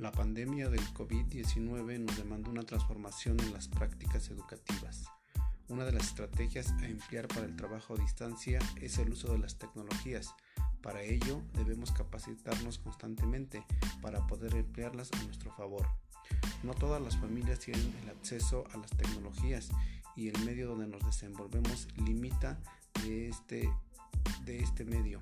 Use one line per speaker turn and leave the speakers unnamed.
La pandemia del COVID-19 nos demandó una transformación en las prácticas educativas. Una de las estrategias a emplear para el trabajo a distancia es el uso de las tecnologías. Para ello debemos capacitarnos constantemente para poder emplearlas a nuestro favor. No todas las familias tienen el acceso a las tecnologías y el medio donde nos desenvolvemos limita de este, de este medio.